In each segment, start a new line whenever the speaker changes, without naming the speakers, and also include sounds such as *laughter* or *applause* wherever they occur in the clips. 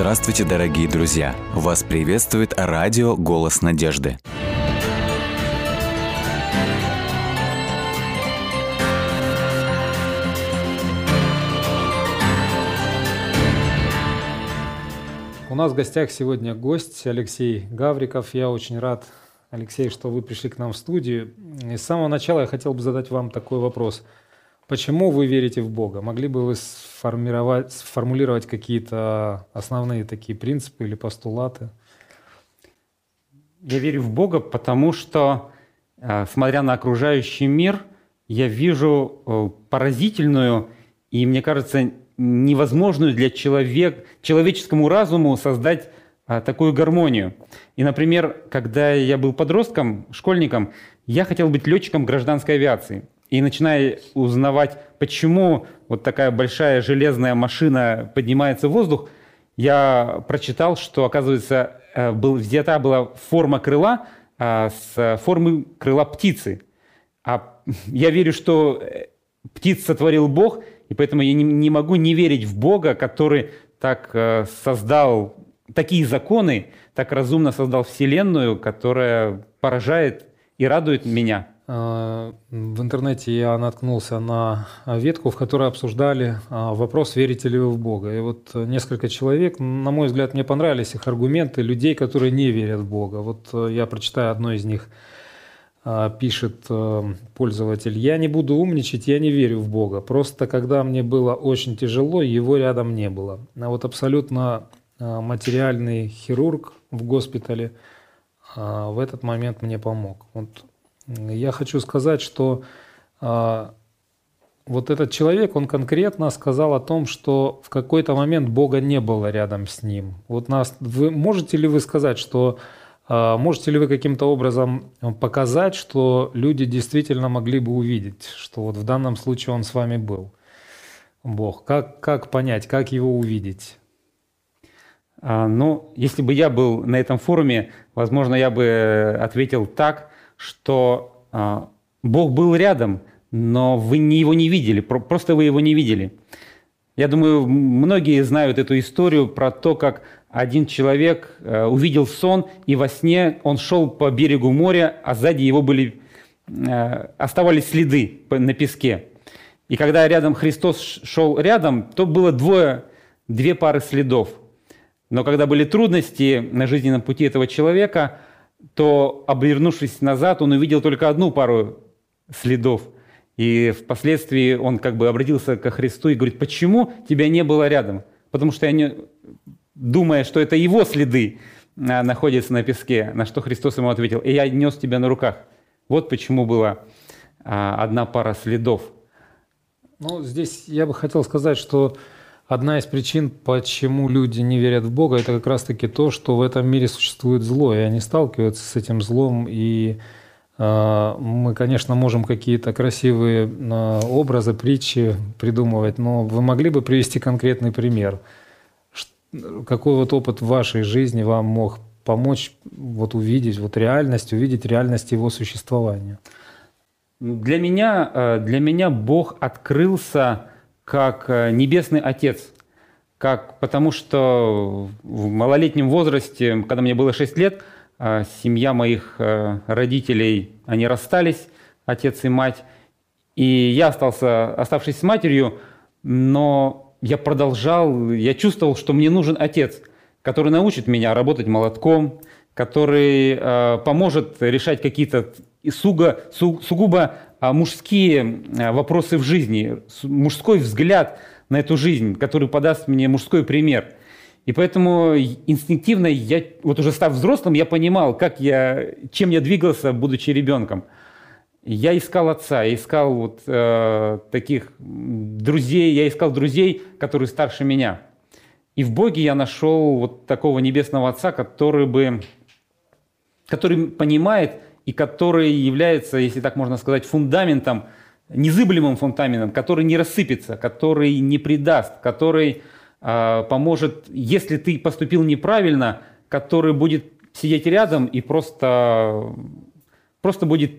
Здравствуйте, дорогие друзья! Вас приветствует радио «Голос надежды».
У нас в гостях сегодня гость Алексей Гавриков. Я очень рад, Алексей, что вы пришли к нам в студию. И с самого начала я хотел бы задать вам такой вопрос – Почему вы верите в Бога? Могли бы вы сформировать, сформулировать какие-то основные такие принципы или постулаты?
Я верю в Бога, потому что, э, смотря на окружающий мир, я вижу э, поразительную и, мне кажется, невозможную для человек, человеческому разуму создать э, такую гармонию. И, например, когда я был подростком, школьником, я хотел быть летчиком гражданской авиации – и начиная узнавать, почему вот такая большая железная машина поднимается в воздух, я прочитал, что, оказывается, э, был, взята была форма крыла а, с формы крыла птицы. А я верю, что э, птиц сотворил Бог, и поэтому я не, не могу не верить в Бога, который так э, создал такие законы, так разумно создал Вселенную, которая поражает и радует меня.
А, в интернете я наткнулся на ветку, в которой обсуждали а, вопрос, верите ли вы в Бога. И вот несколько человек, на мой взгляд, мне понравились их аргументы людей, которые не верят в Бога. Вот э, я прочитаю одно из них. Пишет э, пользователь, я не буду умничать, я не верю в Бога. Просто когда мне было очень тяжело, его рядом не было. А вот абсолютно материальный хирург в госпитале в этот момент мне помог. Вот я хочу сказать, что а, вот этот человек, он конкретно сказал о том, что в какой-то момент Бога не было рядом с ним. Вот нас, вы можете ли вы сказать, что а, можете ли вы каким-то образом показать, что люди действительно могли бы увидеть, что вот в данном случае он с вами был, Бог? Как, как понять, как его увидеть?
А, ну, если бы я был на этом форуме, возможно, я бы ответил так, что а, Бог был рядом, но вы не его не видели, просто вы его не видели. Я думаю, многие знают эту историю про то, как один человек э, увидел сон, и во сне он шел по берегу моря, а сзади его были, э, оставались следы на песке. И когда рядом Христос шел рядом, то было двое, две пары следов. Но когда были трудности на жизненном пути этого человека, то, обернувшись назад, он увидел только одну пару следов. И впоследствии он как бы обратился ко Христу и говорит, почему тебя не было рядом? Потому что я не... думая, что это его следы а, находятся на песке, на что Христос ему ответил, и я нес тебя на руках. Вот почему была а, одна пара следов.
Ну, здесь я бы хотел сказать, что Одна из причин, почему люди не верят в Бога, это как раз-таки то, что в этом мире существует зло, и они сталкиваются с этим злом, и э, мы, конечно, можем какие-то красивые э, образы, притчи придумывать, но вы могли бы привести конкретный пример? Какой вот опыт в вашей жизни вам мог помочь вот увидеть вот реальность, увидеть реальность его существования?
Для меня, э, для меня Бог открылся как э, Небесный Отец, как, потому что в малолетнем возрасте, когда мне было 6 лет, э, семья моих э, родителей, они расстались, отец и мать, и я остался, оставшись с матерью, но я продолжал, я чувствовал, что мне нужен отец, который научит меня работать молотком, который э, поможет решать какие-то су, сугубо мужские а, вопросы в жизни, мужской взгляд на эту жизнь, который подаст мне мужской пример. И поэтому инстинктивно, я, вот уже став взрослым, я понимал, как я, чем я двигался, будучи ребенком. Я искал отца, я искал вот, э, таких друзей, я искал друзей, которые старше меня. И в Боге я нашел вот такого небесного отца, который бы, который понимает, и который является, если так можно сказать, фундаментом, незыблемым фундаментом, который не рассыпется, который не предаст, который э, поможет, если ты поступил неправильно, который будет сидеть рядом и просто, просто будет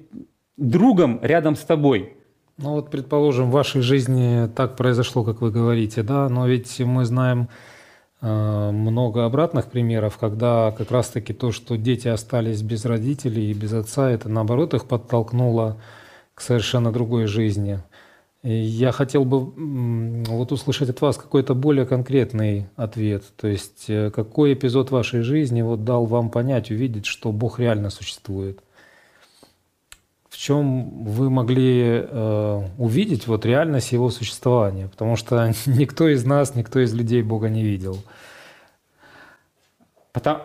другом рядом с тобой.
Ну вот, предположим, в вашей жизни так произошло, как вы говорите, да, но ведь мы знаем много обратных примеров, когда как раз-таки то, что дети остались без родителей и без отца, это наоборот их подтолкнуло к совершенно другой жизни. И я хотел бы вот услышать от вас какой-то более конкретный ответ. То есть э, какой эпизод вашей жизни вот дал вам понять, увидеть, что Бог реально существует? В чем вы могли э, увидеть вот реальность Его существования? Потому что *laughs* никто из нас, никто из людей Бога не видел.
Потому,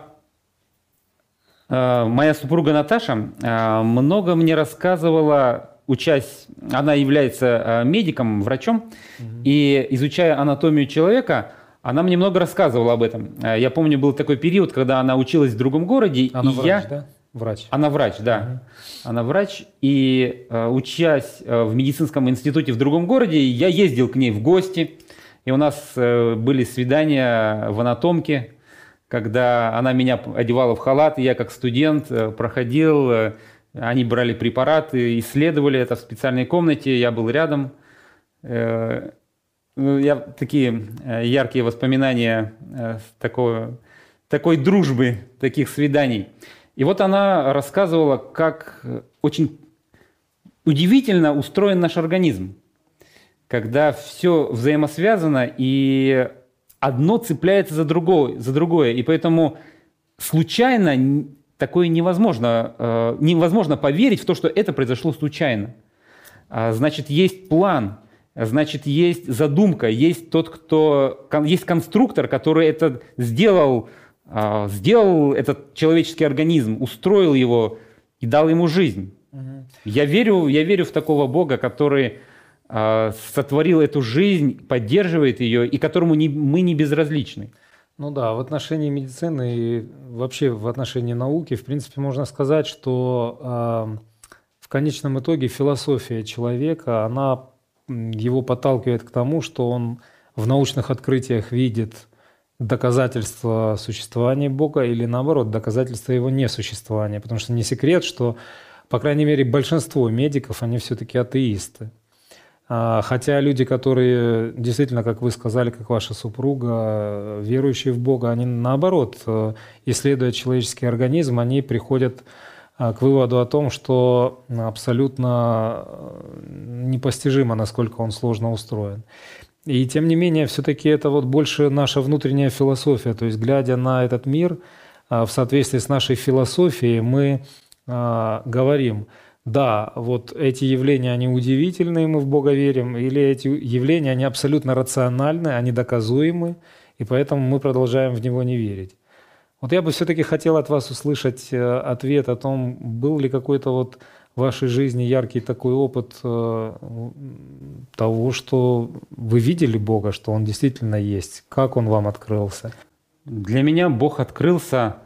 э, моя супруга Наташа э, много мне рассказывала учась, она является э, медиком, врачом, угу. и изучая анатомию человека, она мне много рассказывала об этом. Э, я помню, был такой период, когда она училась в другом городе,
она
и
врач,
я...
да? Врач.
Она врач, да. Угу. Она врач, и э, учась в медицинском институте в другом городе, я ездил к ней в гости, и у нас были свидания в анатомке, когда она меня одевала в халат, и я как студент проходил они брали препараты, исследовали это в специальной комнате, я был рядом. Э, ну, я такие э, яркие воспоминания э, такой, такой дружбы, таких свиданий. И вот она рассказывала, как очень удивительно устроен наш организм, когда все взаимосвязано и одно цепляется за другое, за другое. И поэтому случайно такое невозможно. Э, невозможно поверить в то, что это произошло случайно. А, значит, есть план, значит, есть задумка, есть тот, кто... Есть конструктор, который это сделал, сделал этот человеческий организм, устроил его и дал ему жизнь. Угу. Я, верю, я верю в такого Бога, который а, сотворил эту жизнь, поддерживает ее и которому не, мы не безразличны.
Ну да, в отношении медицины и вообще в отношении науки, в принципе, можно сказать, что э, в конечном итоге философия человека, она его подталкивает к тому, что он в научных открытиях видит доказательства существования Бога или наоборот доказательства его несуществования. Потому что не секрет, что, по крайней мере, большинство медиков, они все-таки атеисты. А, хотя люди, которые действительно, как вы сказали, как ваша супруга, верующие в Бога, они наоборот, э, исследуя человеческий организм, они приходят а, к выводу о том, что абсолютно э, непостижимо, насколько он сложно устроен. И тем не менее, все-таки это вот больше наша внутренняя философия. То есть, глядя на этот мир а, в соответствии с нашей философией, мы говорим – да, вот эти явления, они удивительные, мы в Бога верим, или эти явления, они абсолютно рациональны, они доказуемы, и поэтому мы продолжаем в него не верить. Вот я бы все-таки хотел от вас услышать э, ответ о том, был ли какой-то вот в вашей жизни яркий такой опыт э, того, что вы видели Бога, что Он действительно есть, как Он вам открылся?
Для меня Бог открылся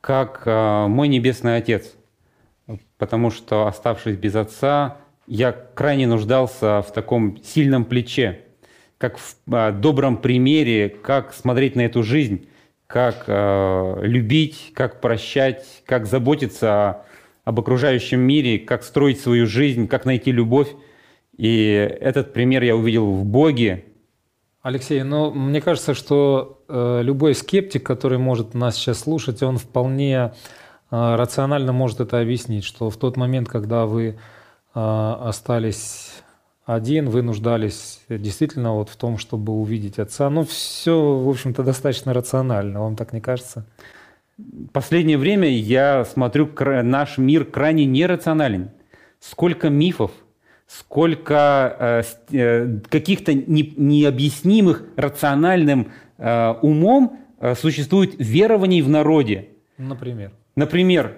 как э, мой Небесный Отец – потому что, оставшись без отца, я крайне нуждался в таком сильном плече, как в а, добром примере, как смотреть на эту жизнь, как э, любить, как прощать, как заботиться об окружающем мире, как строить свою жизнь, как найти любовь. И этот пример я увидел в Боге.
Алексей, ну, мне кажется, что э, любой скептик, который может нас сейчас слушать, он вполне а, рационально может это объяснить, что в тот момент, когда вы а, остались один, вы нуждались действительно вот в том, чтобы увидеть отца. Ну, все, в общем-то, достаточно рационально, вам так не кажется?
Последнее время я смотрю, наш мир крайне нерационален. Сколько мифов, сколько э, э, каких-то не, необъяснимых рациональным э, умом э, существует верований в народе.
Например?
Например,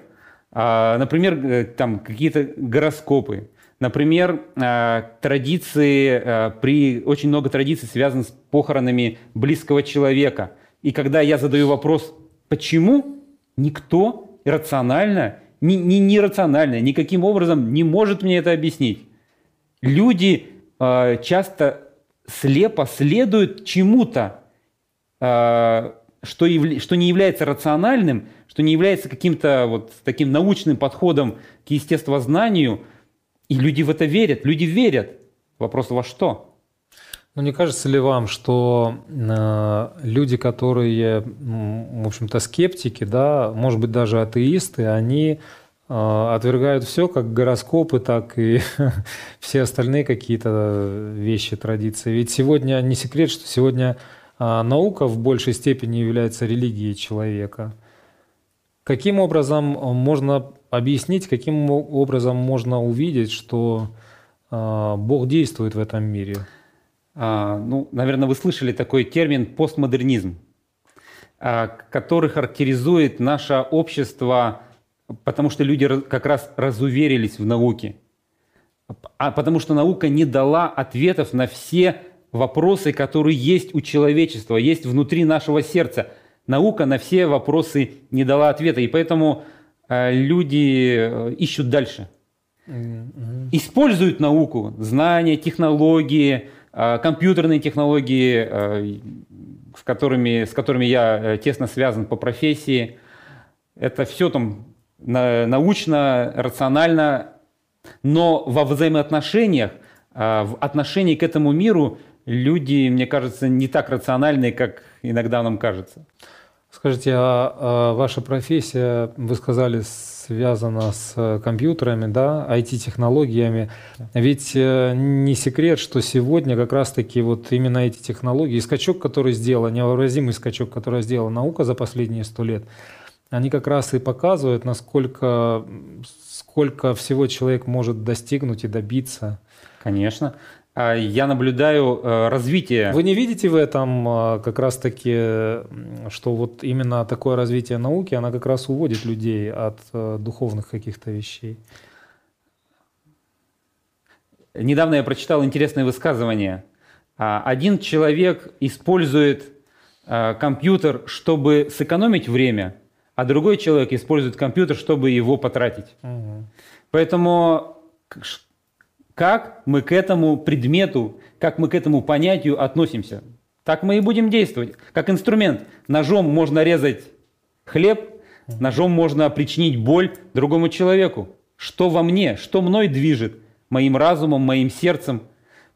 а, например, э, там какие-то гороскопы, например, а, традиции, а, при, очень много традиций связано с похоронами близкого человека. И когда я задаю вопрос, почему, никто рационально, ни, ни, нерационально, никаким образом не может мне это объяснить. Люди часто слепо следуют чему-то, что, яв... что не является рациональным, что не является каким-то вот таким научным подходом к естествознанию, и люди в это верят, люди верят. Вопрос во что?
Ну, не кажется ли вам, что э, люди, которые, в общем-то, скептики, да, может быть, даже атеисты, они э, отвергают все, как гороскопы, так и *laughs* все остальные какие-то вещи, традиции. Ведь сегодня не секрет, что сегодня э, наука в большей степени является религией человека. Каким образом можно объяснить, каким образом можно увидеть, что э, Бог действует в этом мире?
А, ну, наверное, вы слышали такой термин постмодернизм, а, который характеризует наше общество, потому что люди как раз разуверились в науке, а потому что наука не дала ответов на все вопросы, которые есть у человечества, есть внутри нашего сердца. Наука на все вопросы не дала ответа, и поэтому а, люди э, ищут дальше. Используют науку, знания, технологии, компьютерные технологии, а, с которыми, с которыми я э, тесно связан по профессии. Это все там научно, рационально, но во взаимоотношениях, а, в отношении к этому миру люди, мне кажется, не так рациональные, как иногда нам кажется.
Скажите, а, а ваша профессия, вы сказали, связана с компьютерами, да, IT-технологиями. Ведь э, не секрет, что сегодня как раз-таки вот именно эти технологии, скачок, который сделала, невообразимый скачок, который сделала наука за последние сто лет, они как раз и показывают, насколько сколько всего человек может достигнуть и добиться.
Конечно. А я наблюдаю э, развитие.
Вы не видите в этом а, как раз-таки, что вот именно такое развитие науки, она как раз уводит людей от э, духовных каких-то вещей?
Недавно я прочитал интересное высказывание. А, один человек использует э, компьютер, чтобы сэкономить время, а другой человек использует компьютер, чтобы его потратить. Угу. Поэтому как мы к этому предмету, как мы к этому понятию относимся. Так мы и будем действовать. Как инструмент. Ножом можно резать хлеб, ножом можно причинить боль другому человеку. Что во мне, что мной движет, моим разумом, моим сердцем.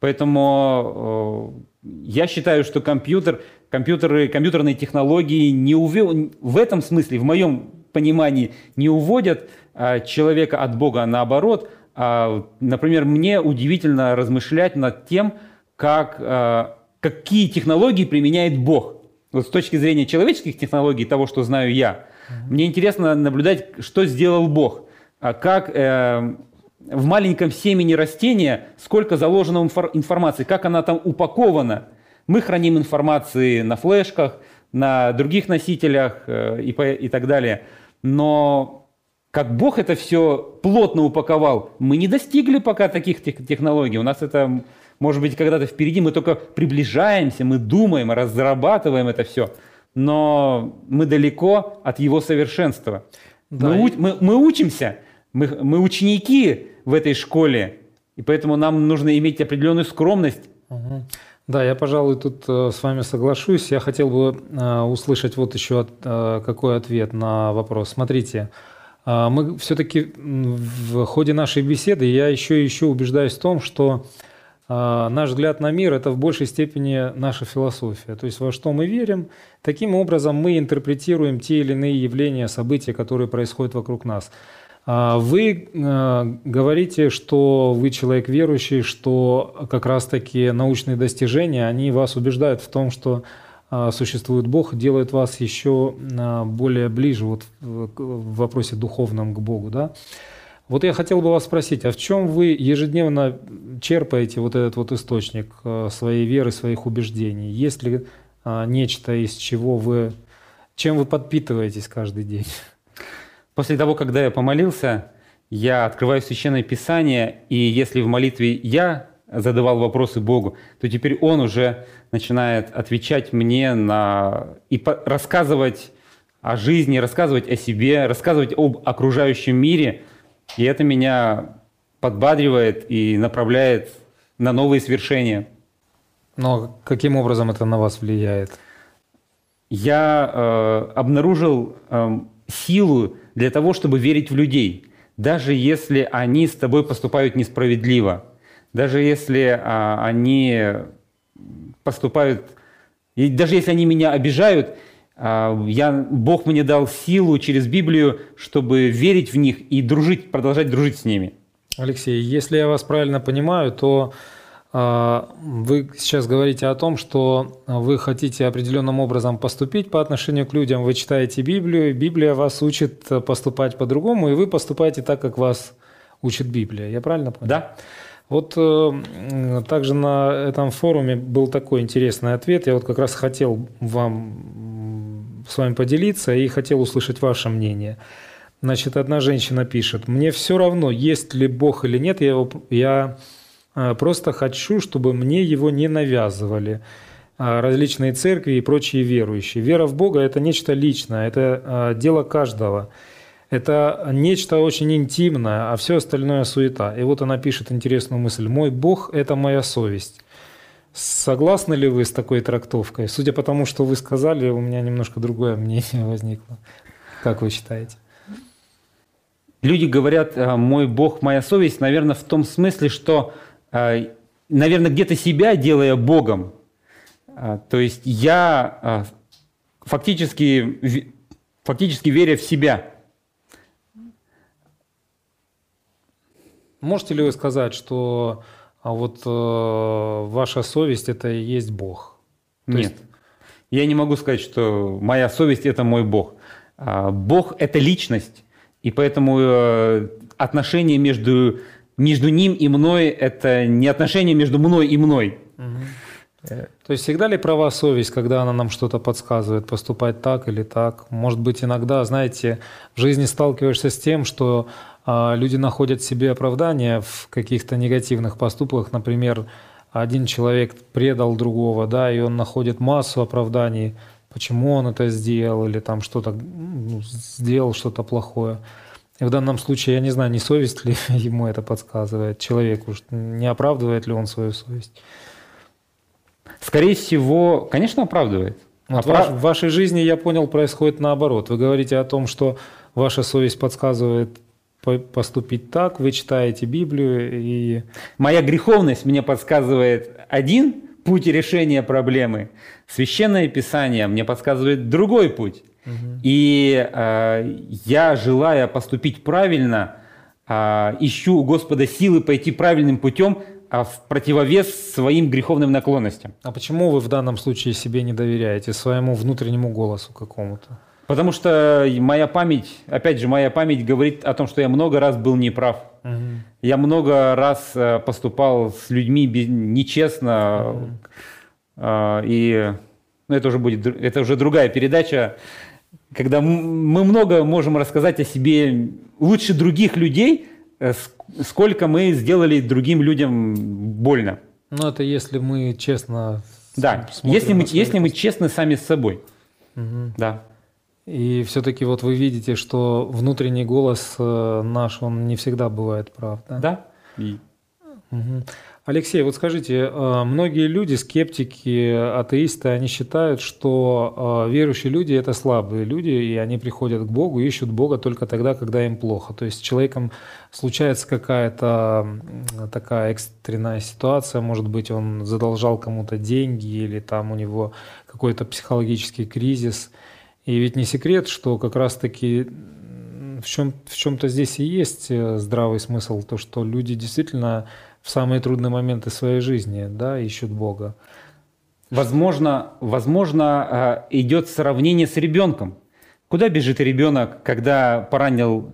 Поэтому э, я считаю, что компьютер, компьютеры, компьютерные технологии не ув... в этом смысле, в моем понимании, не уводят э, человека от Бога, а наоборот – например, мне удивительно размышлять над тем, как, а, какие технологии применяет Бог. Вот с точки зрения человеческих технологий, того, что знаю я, мне интересно наблюдать, что сделал Бог. А как э, в маленьком семени растения, сколько заложено информации, как она там упакована. Мы храним информации на флешках, на других носителях э, и, и так далее. Но как Бог это все плотно упаковал, мы не достигли пока таких технологий. У нас это, может быть, когда-то впереди, мы только приближаемся, мы думаем, разрабатываем это все, но мы далеко от его совершенства. Да, мы, и... мы, мы учимся, мы, мы ученики в этой школе, и поэтому нам нужно иметь определенную скромность.
Угу. Да, я, пожалуй, тут э, с вами соглашусь. Я хотел бы э, услышать вот еще э, какой ответ на вопрос. Смотрите, мы все-таки в ходе нашей беседы я еще и еще убеждаюсь в том, что а, наш взгляд на мир – это в большей степени наша философия. То есть во что мы верим, таким образом мы интерпретируем те или иные явления, события, которые происходят вокруг нас. А, вы говорите, что вы человек верующий, что как раз-таки научные достижения, они вас убеждают в том, что а, существует Бог, делает вас еще а, более ближе вот в вопросе духовном к Богу. Да? Вот я хотел бы вас спросить, а в чем вы ежедневно черпаете вот этот вот источник а, своей веры, своих убеждений? Есть ли нечто, из чего вы, чем вы подпитываетесь каждый день?
После того, когда я помолился, я открываю Священное Писание, и если в молитве я задавал вопросы Богу, то теперь Он уже начинает отвечать мне на... и рассказывать о жизни, рассказывать о себе, рассказывать об окружающем мире. И это меня подбадривает и направляет на новые свершения.
Но каким образом это на вас влияет?
Я э, обнаружил э, силу для того, чтобы верить в людей, даже если они с тобой поступают несправедливо даже если а, они поступают, и даже если они меня обижают, а, я, Бог мне дал силу через Библию, чтобы верить в них и дружить, продолжать дружить с ними.
Алексей, если я вас правильно понимаю, то а, вы сейчас говорите о том, что вы хотите определенным образом поступить по отношению к людям, вы читаете Библию, Библия вас учит поступать по-другому, и вы поступаете так, как вас учит Библия. Я правильно понял?
Да.
Вот э, также на этом форуме был такой интересный ответ. Я вот как раз хотел вам с вами поделиться и хотел услышать ваше мнение. Значит, одна женщина пишет, мне все равно, есть ли Бог или нет, я, его, я э, просто хочу, чтобы мне его не навязывали э, различные церкви и прочие верующие. Вера в Бога – это нечто личное, это э, дело каждого – это нечто очень интимное, а все остальное суета. И вот она пишет интересную мысль. «Мой Бог – это моя совесть». Согласны ли вы с такой трактовкой? Судя по тому, что вы сказали, у меня немножко другое мнение *laughs* возникло. Как вы считаете?
Люди говорят, «А, мой Бог, моя совесть, наверное, в том смысле, что, а, наверное, где-то себя делая Богом. А, то есть я фактически, фактически веря в себя –
Можете ли вы сказать, что а вот э, ваша совесть это и есть Бог?
То Нет. Есть... Я не могу сказать, что моя совесть это мой Бог. А, Бог это личность, и поэтому э, отношения между, между ним и мной это не отношения между мной и мной.
Угу. То есть всегда ли права совесть, когда она нам что-то подсказывает, поступать так или так? Может быть, иногда, знаете, в жизни сталкиваешься с тем, что люди находят себе оправдание в каких-то негативных поступках. Например, один человек предал другого, да, и он находит массу оправданий, почему он это сделал, или там что-то ну, сделал что-то плохое. И в данном случае, я не знаю, не совесть ли *laughs* ему это подсказывает, человеку, не оправдывает ли он свою совесть.
Скорее всего, конечно, оправдывает.
Вот Оправ... В вашей жизни, я понял, происходит наоборот. Вы говорите о том, что ваша совесть подсказывает поступить так, вы читаете Библию и...
Моя греховность мне подсказывает один путь решения проблемы. Священное Писание мне подсказывает другой путь. Угу. И э, я, желая поступить правильно, э, ищу у Господа силы пойти правильным путем, а в противовес своим греховным наклонностям.
А почему вы в данном случае себе не доверяете, своему внутреннему голосу какому-то?
Потому что моя память, опять же, моя память говорит о том, что я много раз был неправ. Угу. Я много раз э, поступал с людьми нечестно. Угу. И ну, это уже будет, это уже другая передача, когда мы много можем рассказать о себе лучше других людей, э, сколько мы сделали другим людям больно.
Ну, это если мы честно.
Да, если мы, если мы честны сами с собой. Угу. Да.
И все-таки вот вы видите, что внутренний голос э, наш, он не всегда бывает прав, да?
Да. И...
Угу. Алексей, вот скажите, э, многие люди, скептики, атеисты, они считают, что э, верующие люди – это слабые люди, и они приходят к Богу, ищут Бога только тогда, когда им плохо. То есть с человеком случается какая-то такая экстренная ситуация, может быть, он задолжал кому-то деньги, или там у него какой-то психологический кризис – и ведь не секрет, что как раз-таки в, чем, в чем-то здесь и есть э, здравый смысл, то, что люди действительно в самые трудные моменты своей жизни да, ищут Бога.
Возможно, возможно, э, идет сравнение с ребенком. Куда бежит ребенок, когда поранил,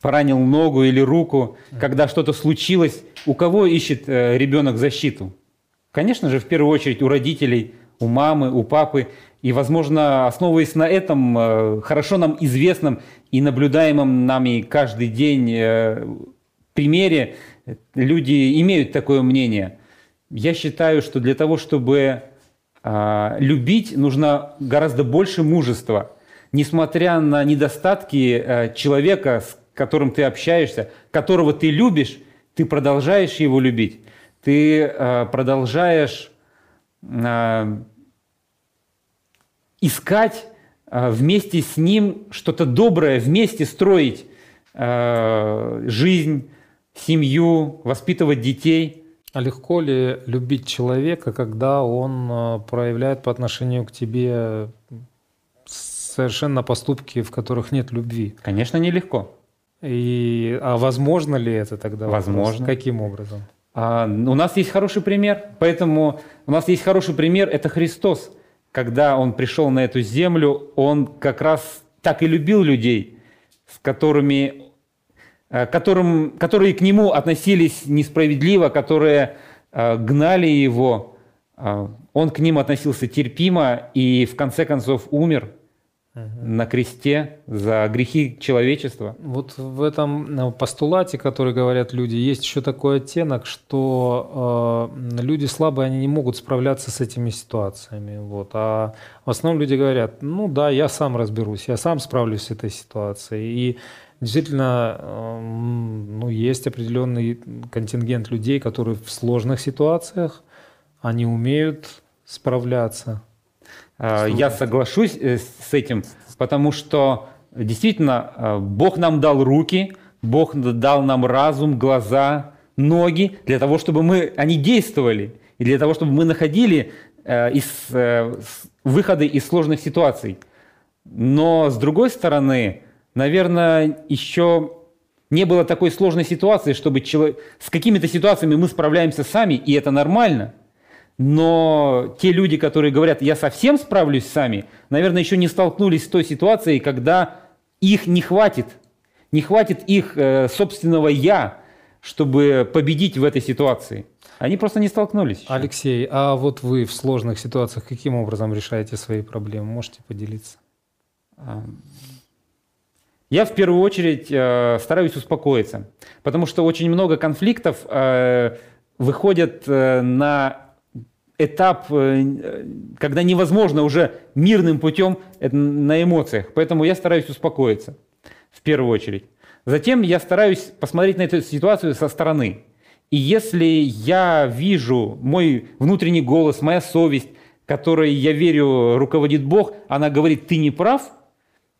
поранил ногу или руку, когда что-то случилось? У кого ищет э, ребенок защиту? Конечно же, в первую очередь у родителей, у мамы, у папы. И, возможно, основываясь на этом э, хорошо нам известном и наблюдаемом нами каждый день э, примере, люди имеют такое мнение. Я считаю, что для того, чтобы а, любить, нужно гораздо больше мужества. Несмотря на недостатки э, человека, с которым ты общаешься, которого ты любишь, ты продолжаешь его любить. Ты продолжаешь искать э, вместе с ним что-то доброе, вместе строить э, жизнь, семью, воспитывать детей.
А легко ли любить человека, когда он э, проявляет по отношению к тебе совершенно поступки, в которых нет любви?
Конечно, нелегко.
И, а возможно ли это тогда?
Возможно.
Вопрос? Каким образом?
А, у нас есть хороший пример, поэтому у нас есть хороший пример – это Христос. Когда Он пришел на эту землю, Он как раз так и любил людей, с которыми Э, которым, которые к нему относились несправедливо, которые э, гнали его. Э, он к ним относился терпимо и в конце концов умер. На кресте за грехи человечества.
Вот в этом постулате, который говорят люди, есть еще такой оттенок, что э, люди слабые, они не могут справляться с этими ситуациями. Вот. А в основном люди говорят, ну да, я сам разберусь, я сам справлюсь с этой ситуацией. И Действительно, эм, ну, есть определенный контингент людей, которые в сложных ситуациях, они умеют справляться.
А, я соглашусь э, с этим, потому что действительно э, Бог нам дал руки, Бог дал нам разум, глаза, ноги для того, чтобы мы, они действовали, и для того, чтобы мы находили э, из, выходы из сложных ситуаций. Но с другой стороны, наверное, еще не было такой сложной ситуации, чтобы человек... с какими-то ситуациями мы справляемся сами, и это нормально. Но те люди, которые говорят, я совсем справлюсь сами, наверное, еще не столкнулись с той ситуацией, когда их не хватит, не хватит их э, собственного «я», чтобы победить в этой ситуации. Они просто не столкнулись. Еще.
Алексей, а вот вы в сложных ситуациях каким образом решаете свои проблемы? Можете поделиться?
Я в первую очередь э, стараюсь успокоиться, потому что очень много конфликтов э, выходят э, на этап, э, когда невозможно уже мирным путем на эмоциях. Поэтому я стараюсь успокоиться в первую очередь. Затем я стараюсь посмотреть на эту ситуацию со стороны. И если я вижу мой внутренний голос, моя совесть, которой я верю руководит Бог, она говорит, ты не прав –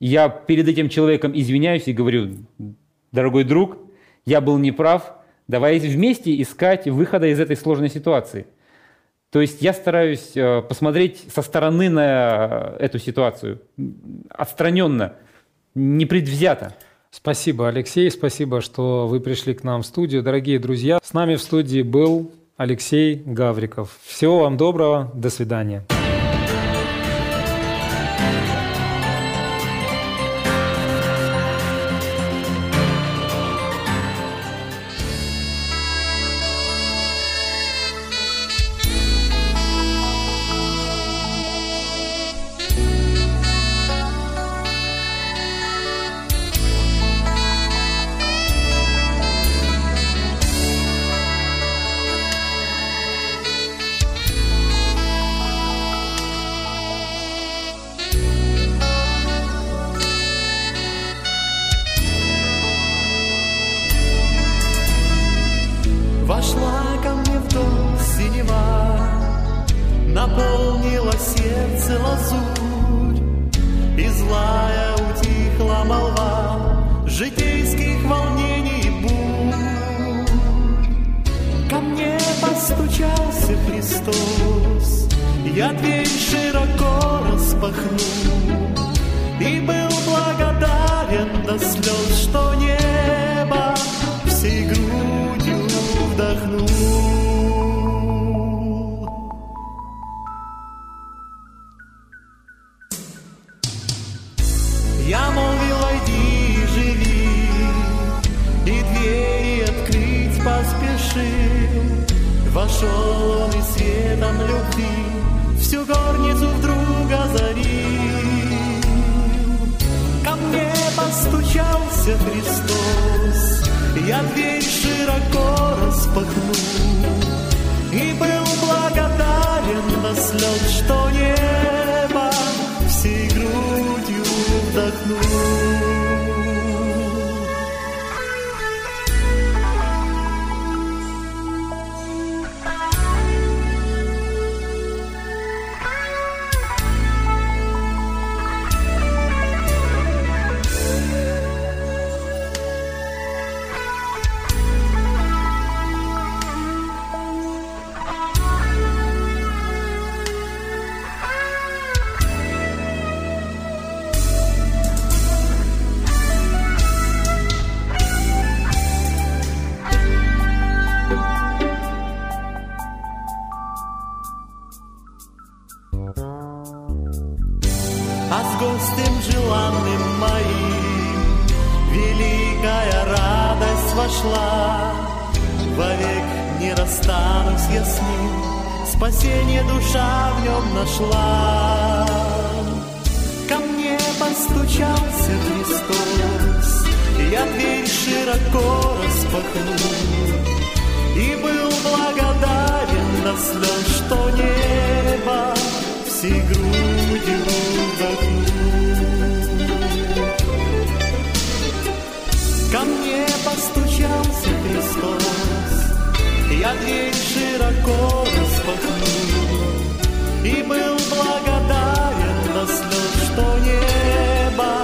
я перед этим человеком извиняюсь и говорю, дорогой друг, я был неправ, давай вместе искать выхода из этой сложной ситуации. То есть я стараюсь э, посмотреть со стороны на эту ситуацию, отстраненно, непредвзято.
Спасибо, Алексей, спасибо, что вы пришли к нам в студию. Дорогие друзья, с нами в студии был Алексей Гавриков. Всего вам доброго, до свидания.
солнце лазурь, И злая утихла молва Житейских волнений бурь. Ко мне постучался Христос, Я дверь широко распахнул И был благодарен до слез, Что небо всей грудью вдохнул. пошел и светом любви всю горницу вдруг озарил. Ко мне постучался Христос, я дверь широко планам моим. Великая радость вошла. Вовек не расстанусь я с ним. Спасение душа в нем нашла. Ко мне постучался Христос. Я дверь широко распахнул. И был благодарен до слез, что небо всей грудью вдохнул. Мне постучался Христос, я дверь широко распахнул и был благодарен до слез, что небо